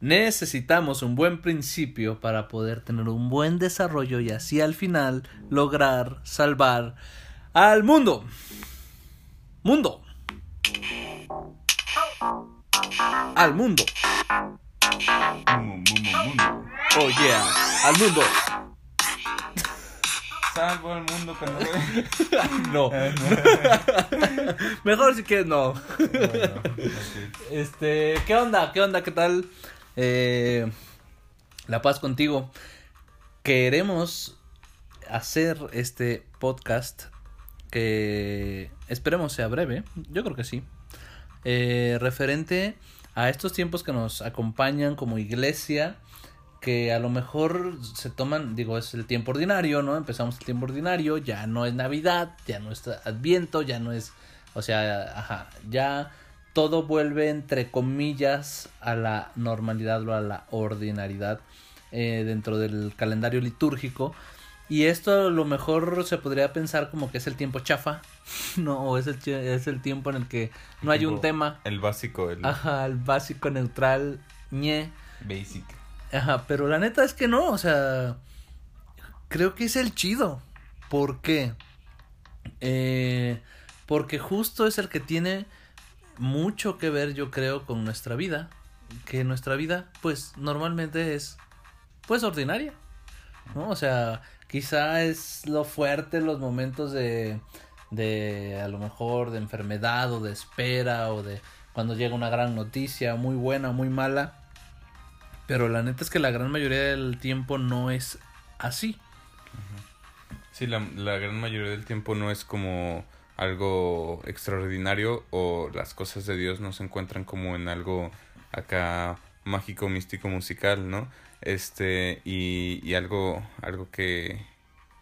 necesitamos un buen principio para poder tener un buen desarrollo y así al final lograr salvar al mundo. Mundo. Al mundo. Oh yeah, al mundo. Salvo al mundo cuando no. Mejor si quieres no. Bueno. Este, ¿qué onda? ¿Qué onda? ¿Qué tal? Eh, la paz contigo. Queremos hacer este podcast que esperemos sea breve. Yo creo que sí. Eh, referente a estos tiempos que nos acompañan como iglesia. Que a lo mejor se toman, digo, es el tiempo ordinario, ¿no? Empezamos el tiempo ordinario, ya no es Navidad, ya no es Adviento, ya no es, o sea, ajá, ya todo vuelve entre comillas a la normalidad o a la ordinariedad eh, dentro del calendario litúrgico. Y esto a lo mejor se podría pensar como que es el tiempo chafa, no, o es el, es el tiempo en el que no hay un tema. El básico, el Ajá, el básico neutral, ñe. basic. Ajá, pero la neta es que no, o sea, creo que es el chido. ¿Por qué? Eh, porque justo es el que tiene mucho que ver, yo creo, con nuestra vida. Que nuestra vida, pues, normalmente es, pues, ordinaria. ¿No? O sea, quizá es lo fuerte los momentos de, de, a lo mejor, de enfermedad o de espera o de cuando llega una gran noticia, muy buena, muy mala. Pero la neta es que la gran mayoría del tiempo no es así. Sí, la, la gran mayoría del tiempo no es como algo extraordinario o las cosas de Dios no se encuentran como en algo acá mágico, místico, musical, ¿no? Este, y, y algo, algo que,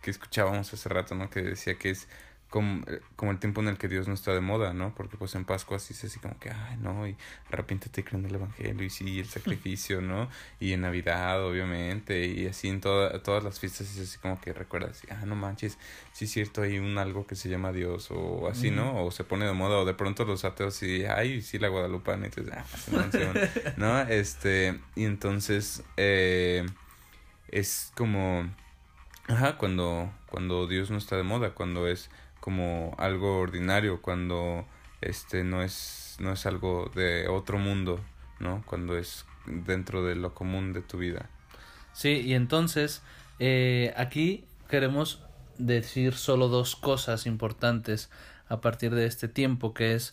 que escuchábamos hace rato, ¿no? Que decía que es como, como el tiempo en el que Dios no está de moda, ¿no? Porque pues en Pascua sí se así como que, ay, no, y arrepiéntete en el Evangelio, y sí, el sacrificio, ¿no? Y en Navidad, obviamente, y así en toda, todas las fiestas es así como que recuerdas, ah, no manches, sí es cierto, hay un algo que se llama Dios, o así, ¿no? O se pone de moda, o de pronto los ateos y, ay, sí, la Guadalupana, entonces, ah, es ¿no? Este, y entonces, eh, es como, ajá, cuando, cuando Dios no está de moda, cuando es como algo ordinario, cuando este no es, no es algo de otro mundo, ¿no? Cuando es dentro de lo común de tu vida. Sí, y entonces eh, aquí queremos decir solo dos cosas importantes a partir de este tiempo, que es,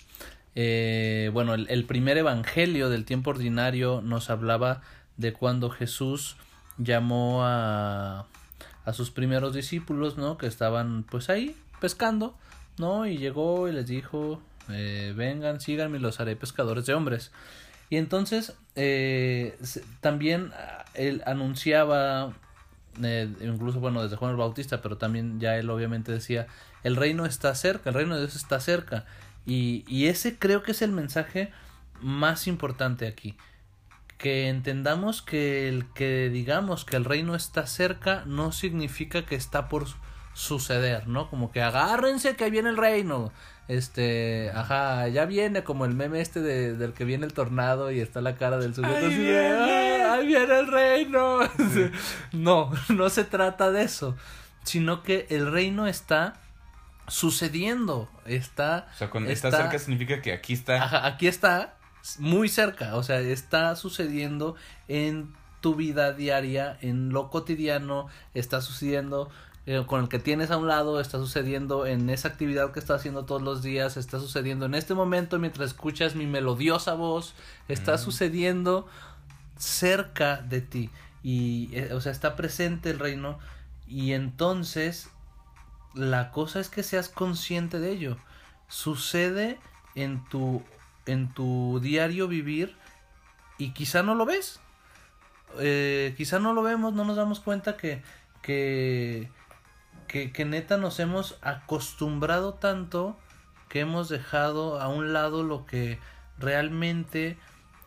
eh, bueno, el, el primer evangelio del tiempo ordinario nos hablaba de cuando Jesús llamó a, a sus primeros discípulos, ¿no? Que estaban pues ahí pescando, ¿no? Y llegó y les dijo, eh, vengan, síganme, los haré pescadores de hombres. Y entonces eh, también ah, él anunciaba, eh, incluso bueno, desde Juan el Bautista, pero también ya él obviamente decía, el reino está cerca, el reino de Dios está cerca. Y, y ese creo que es el mensaje más importante aquí. Que entendamos que el que digamos que el reino está cerca no significa que está por suceder, ¿no? Como que agárrense que ahí viene el reino. Este, ajá, ya viene como el meme este de, del que viene el tornado y está la cara del sujeto ¡Ahí así de, viene! "Ah, ahí viene el reino. No, no se trata de eso, sino que el reino está sucediendo, está O sea, cuando está, cerca significa que aquí está. Ajá, aquí está muy cerca, o sea, está sucediendo en tu vida diaria, en lo cotidiano, está sucediendo eh, con el que tienes a un lado, está sucediendo en esa actividad que estás haciendo todos los días, está sucediendo en este momento mientras escuchas mi melodiosa voz, está Mm. sucediendo cerca de ti y eh, o sea, está presente el reino y entonces la cosa es que seas consciente de ello. Sucede en tu en tu diario vivir y quizá no lo ves. Eh, quizá no lo vemos, no nos damos cuenta que que que, neta nos hemos acostumbrado tanto que hemos dejado a un lado lo que realmente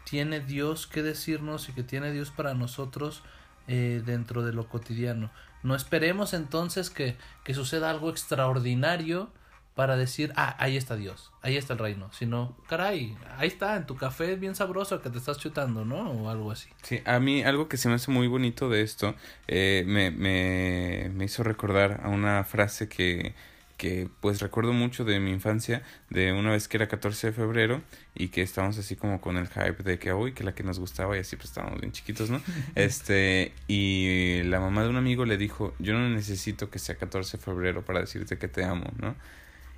tiene Dios que decirnos y que tiene Dios para nosotros eh, dentro de lo cotidiano. No esperemos entonces que, que suceda algo extraordinario para decir, ah, ahí está Dios, ahí está el reino, sino, caray, ahí está, en tu café bien sabroso que te estás chutando, ¿no? O algo así. Sí, a mí algo que se me hace muy bonito de esto, eh, me, me, me hizo recordar a una frase que que pues recuerdo mucho de mi infancia, de una vez que era 14 de febrero y que estábamos así como con el hype de que hoy, que la que nos gustaba y así pues estábamos bien chiquitos, ¿no? este, y la mamá de un amigo le dijo, yo no necesito que sea 14 de febrero para decirte que te amo, ¿no?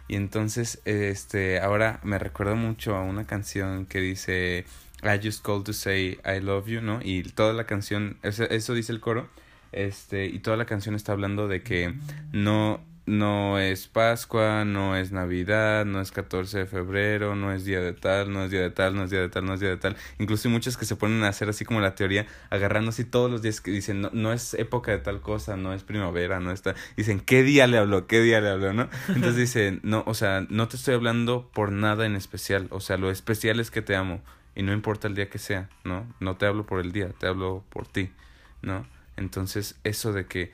Y entonces, este, ahora me recuerda mucho a una canción que dice, I just called to say I love you, ¿no? Y toda la canción, eso, eso dice el coro, este, y toda la canción está hablando de que no, no es Pascua, no es Navidad, no es 14 de febrero, no es día de tal, no es día de tal, no es día de tal, no es día de tal. Incluso hay muchos que se ponen a hacer así como la teoría, agarrando así todos los días que dicen, no, no es época de tal cosa, no es primavera, no está. Dicen, ¿qué día le habló? ¿Qué día le habló? ¿No? Entonces dicen, no, o sea, no te estoy hablando por nada en especial, o sea, lo especial es que te amo y no importa el día que sea, ¿no? No te hablo por el día, te hablo por ti, ¿no? Entonces, eso de que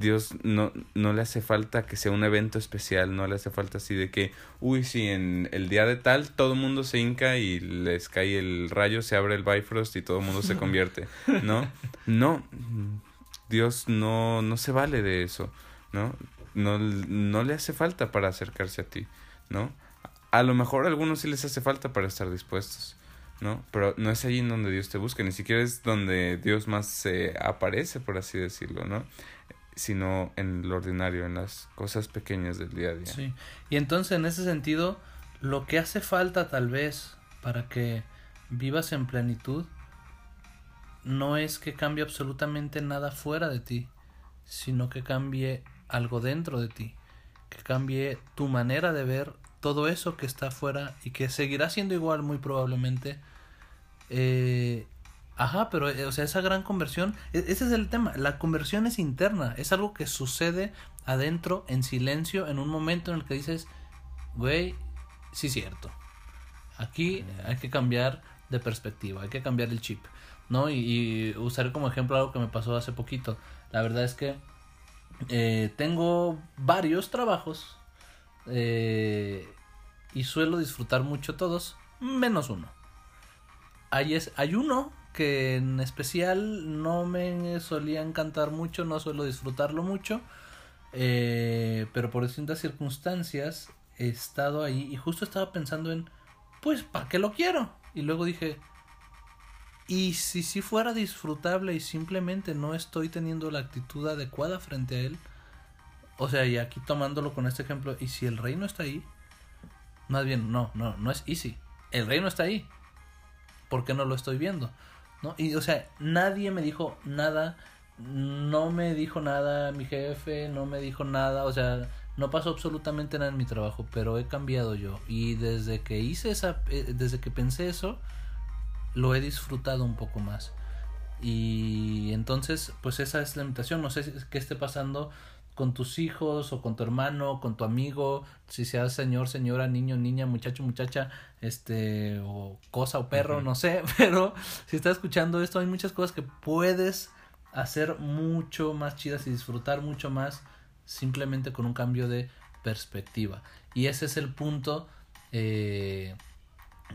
Dios no, no le hace falta que sea un evento especial, no le hace falta así de que, uy, si en el día de tal todo el mundo se hinca y les cae el rayo, se abre el Bifrost y todo el mundo se convierte, ¿no? No, Dios no, no se vale de eso, ¿no? No, no le hace falta para acercarse a ti, ¿no? A lo mejor a algunos sí les hace falta para estar dispuestos, ¿no? Pero no es allí en donde Dios te busca, ni siquiera es donde Dios más se aparece, por así decirlo, ¿no? Sino en lo ordinario, en las cosas pequeñas del día a día. Sí. Y entonces en ese sentido, lo que hace falta tal vez para que vivas en plenitud no es que cambie absolutamente nada fuera de ti, sino que cambie algo dentro de ti, que cambie tu manera de ver todo eso que está afuera y que seguirá siendo igual muy probablemente eh, Ajá, pero eh, o sea, esa gran conversión, e, ese es el tema, la conversión es interna, es algo que sucede adentro, en silencio, en un momento en el que dices, güey, sí es cierto, aquí hay que cambiar de perspectiva, hay que cambiar el chip, ¿no? Y, usaré como ejemplo algo que me pasó hace poquito, la verdad es que eh, tengo varios trabajos eh, y suelo disfrutar mucho todos, menos uno. Hay, es, hay uno que en especial no me solía encantar mucho, no suelo disfrutarlo mucho, eh, pero por distintas circunstancias he estado ahí y justo estaba pensando en, pues, ¿para qué lo quiero? Y luego dije, ¿y si si fuera disfrutable y simplemente no estoy teniendo la actitud adecuada frente a él? O sea, y aquí tomándolo con este ejemplo, ¿y si el reino está ahí? Más bien, no, no, no es easy. El reino está ahí. ¿Por qué no lo estoy viendo? ¿No? Y, o sea, nadie me dijo nada, no me dijo nada mi jefe, no me dijo nada, o sea, no pasó absolutamente nada en mi trabajo, pero he cambiado yo. Y desde que hice esa, eh, desde que pensé eso, lo he disfrutado un poco más. Y entonces, pues esa es la invitación. No sé qué esté pasando con tus hijos o con tu hermano, con tu amigo, si seas señor, señora, niño, niña, muchacho, muchacha, este, o cosa o perro, no sé, pero si estás escuchando esto, hay muchas cosas que puedes hacer mucho más chidas y disfrutar mucho más simplemente con un cambio de perspectiva. Y ese es el punto eh,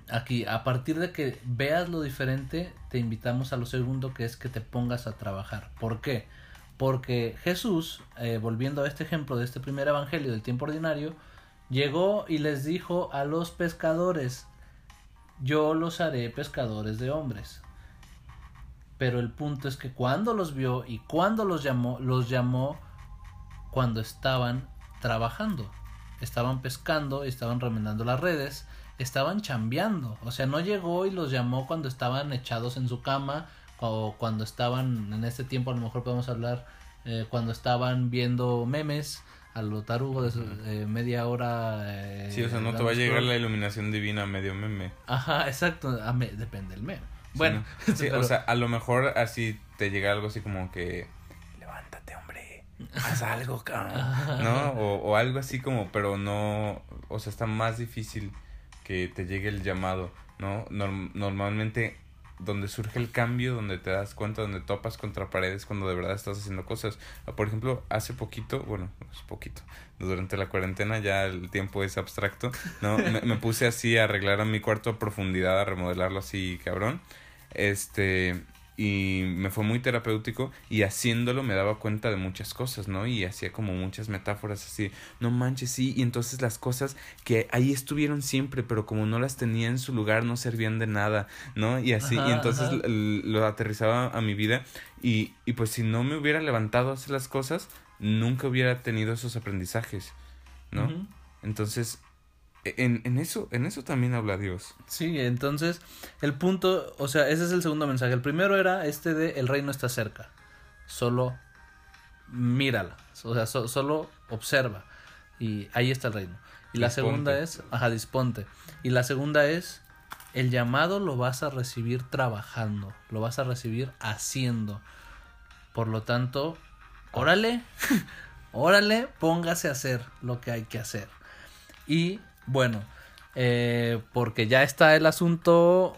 aquí. A partir de que veas lo diferente, te invitamos a lo segundo, que es que te pongas a trabajar. ¿Por qué? Porque Jesús, eh, volviendo a este ejemplo de este primer evangelio del tiempo ordinario, llegó y les dijo a los pescadores, yo los haré pescadores de hombres. Pero el punto es que cuando los vio y cuando los llamó, los llamó cuando estaban trabajando. Estaban pescando, estaban remendando las redes, estaban chambeando. O sea, no llegó y los llamó cuando estaban echados en su cama o cuando estaban en este tiempo a lo mejor podemos hablar eh, cuando estaban viendo memes a lo tarugo de eh, media hora eh, sí o sea no te va a llegar la iluminación divina a medio meme. Ajá exacto depende del meme. Bueno sí, o sea a lo mejor así te llega algo así como que levántate hombre haz algo cabrón no o, o algo así como pero no o sea está más difícil que te llegue el llamado no normalmente donde surge el cambio, donde te das cuenta, donde topas contra paredes cuando de verdad estás haciendo cosas. Por ejemplo, hace poquito, bueno, es poquito, durante la cuarentena ya el tiempo es abstracto, ¿no? me, me puse así a arreglar a mi cuarto a profundidad, a remodelarlo así, cabrón. Este, y me fue muy terapéutico y haciéndolo me daba cuenta de muchas cosas, ¿no? Y hacía como muchas metáforas así, no manches, sí, y entonces las cosas que ahí estuvieron siempre, pero como no las tenía en su lugar no servían de nada, ¿no? Y así, y entonces lo aterrizaba a mi vida y, y pues si no me hubiera levantado a hacer las cosas, nunca hubiera tenido esos aprendizajes, ¿no? Entonces en, en, eso, en eso también habla Dios. Sí, entonces el punto, o sea, ese es el segundo mensaje. El primero era este de el reino está cerca. Solo mírala, o sea, solo observa y ahí está el reino. Y la segunda es, ajá, disponte. Y la segunda es el llamado lo vas a recibir trabajando, lo vas a recibir haciendo. Por lo tanto, órale, órale, póngase a hacer lo que hay que hacer. Y bueno, eh, porque ya está el asunto.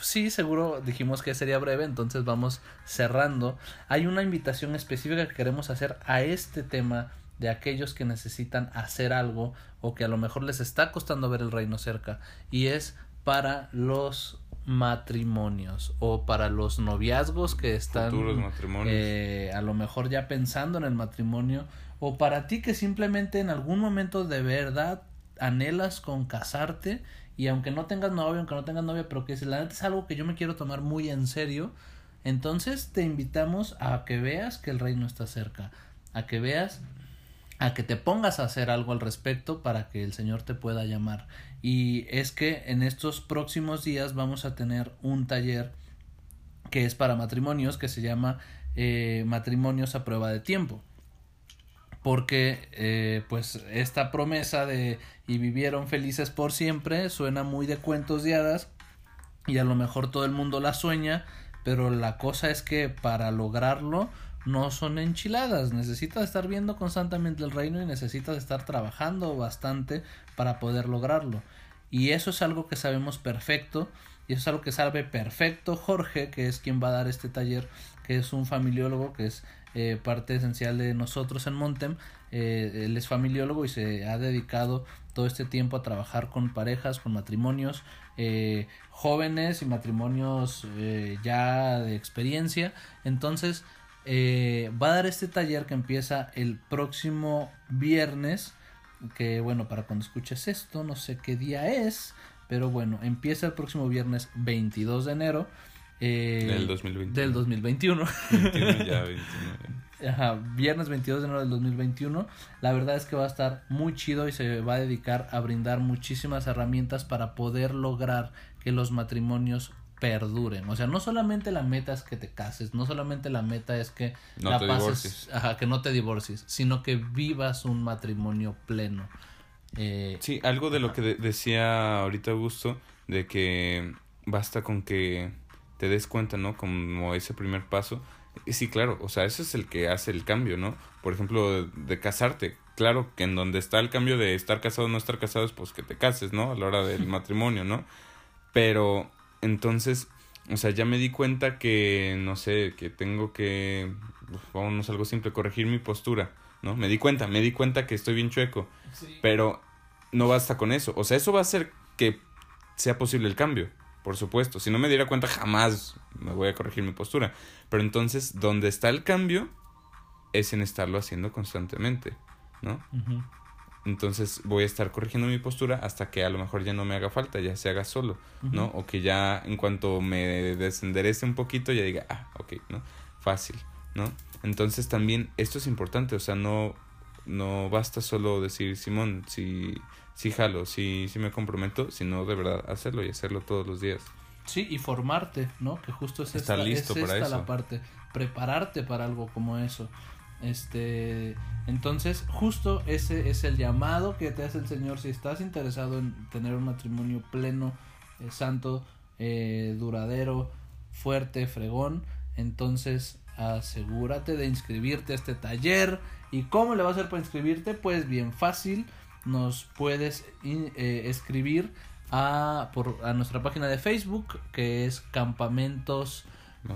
Sí, seguro dijimos que sería breve, entonces vamos cerrando. Hay una invitación específica que queremos hacer a este tema de aquellos que necesitan hacer algo o que a lo mejor les está costando ver el reino cerca y es para los matrimonios o para los noviazgos que están eh, a lo mejor ya pensando en el matrimonio o para ti que simplemente en algún momento de verdad anhelas con casarte y aunque no tengas novio, aunque no tengas novia, pero que si la neta es algo que yo me quiero tomar muy en serio, entonces te invitamos a que veas que el reino está cerca, a que veas, a que te pongas a hacer algo al respecto para que el Señor te pueda llamar. Y es que en estos próximos días vamos a tener un taller que es para matrimonios que se llama eh, matrimonios a prueba de tiempo porque eh, pues esta promesa de y vivieron felices por siempre suena muy de cuentos de hadas y a lo mejor todo el mundo la sueña pero la cosa es que para lograrlo no son enchiladas. Necesitas estar viendo constantemente el reino y necesitas estar trabajando bastante para poder lograrlo. Y eso es algo que sabemos perfecto y eso es algo que sabe perfecto Jorge que es quien va a dar este taller que es un familiólogo que es eh, parte esencial de nosotros en Montem. Eh, él es familiólogo y se ha dedicado todo este tiempo a trabajar con parejas, con matrimonios eh, jóvenes y matrimonios ya de experiencia. Entonces, va a dar este taller que empieza el próximo viernes. Que bueno, para cuando escuches esto, no sé qué día es, pero bueno, empieza el próximo viernes 22 de enero. Eh, del 2021. Del 2021. Ajá, viernes 22 de enero del 2021. La verdad es que va a estar muy chido y se va a dedicar a brindar muchísimas herramientas para poder lograr que los matrimonios perduren. O sea, no solamente la meta es que te cases, no solamente la meta es que no la pases, ajá, que no te divorcies, sino que vivas un matrimonio pleno. Eh, sí, algo de lo que decía ahorita Augusto, de que basta con que te des cuenta, ¿no? Como ese primer paso. Sí, claro, o sea, ese es el que hace el cambio, ¿no? Por ejemplo, de, casarte. Claro que en donde está el cambio de estar casado o no estar casado es pues que te cases, ¿no? A la hora del matrimonio, ¿no? Pero entonces, o sea, ya me di cuenta que, no sé, que tengo que, vámonos algo simple, corregir mi postura, ¿no? Me di cuenta, me di cuenta que estoy bien chueco. Pero no basta con eso. O sea, eso va a hacer que sea posible el cambio por supuesto. Si no me diera cuenta, jamás me voy a corregir mi postura. Pero entonces, donde está el cambio es en estarlo haciendo constantemente, ¿no? Entonces voy a estar corrigiendo mi postura hasta que a lo mejor ya no me haga falta, ya se haga solo, ¿no? O que ya en cuanto me desenderece un poquito ya diga, ah, ok, ¿no? Fácil, ¿no? Entonces también esto es importante, o sea, no, no basta solo decir, Simón, si sí jalo, sí, sí me comprometo, sino de verdad hacerlo y hacerlo todos los días. Sí, y formarte, ¿no? Que justo es esta, listo es esta la parte, prepararte para algo como eso. Este, entonces, justo ese es el llamado que te hace el Señor si estás interesado en tener un matrimonio pleno, eh, santo, eh, duradero, fuerte, fregón, entonces asegúrate de inscribirte a este taller. ¿Y cómo le vas a hacer para inscribirte? Pues bien fácil nos puedes eh, escribir a, por, a nuestra página de Facebook, que es Campamentos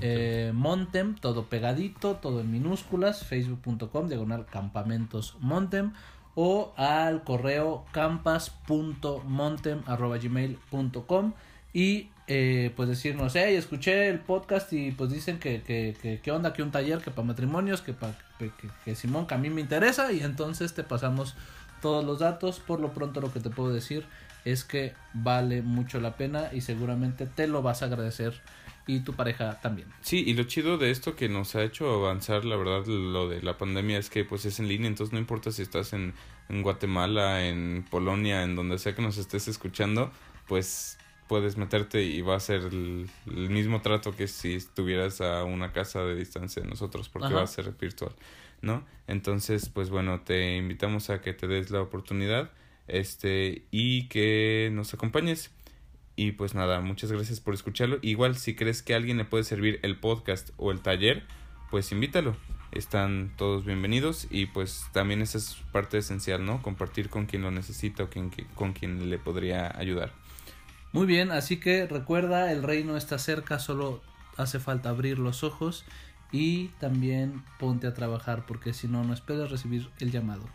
eh, Montem, todo pegadito, todo en minúsculas, facebook.com, diagonal Campamentos Montem, o al correo campas.montem.gmail.com y eh, pues decirnos, hey, escuché el podcast y pues dicen que, que, que, que onda, que un taller, que para matrimonios, que, para que, Simón, que a mí me interesa y entonces te pasamos todos los datos. Por lo pronto lo que te puedo decir es que vale mucho la pena y seguramente te lo vas a agradecer y tu pareja también. Sí, y lo chido de esto que nos ha hecho avanzar, la verdad, lo de la pandemia es que pues es en línea, entonces no importa si estás en Guatemala, en Polonia, en donde sea que nos estés escuchando, pues puedes meterte y va a ser el, mismo trato que si estuvieras a una casa de distancia de nosotros, porque va a ser virtual, ¿no? Entonces, pues bueno, te invitamos a que te des la oportunidad este y que nos acompañes. Y pues nada, muchas gracias por escucharlo. Igual si crees que a alguien le puede servir el podcast o el taller, pues invítalo. Están todos bienvenidos y pues también esa es parte esencial, ¿no? Compartir con quien lo necesita o quien, con quien le podría ayudar. Muy bien, así que recuerda, el reino está cerca, solo hace falta abrir los ojos y también ponte a trabajar porque si no, no esperes recibir el llamado.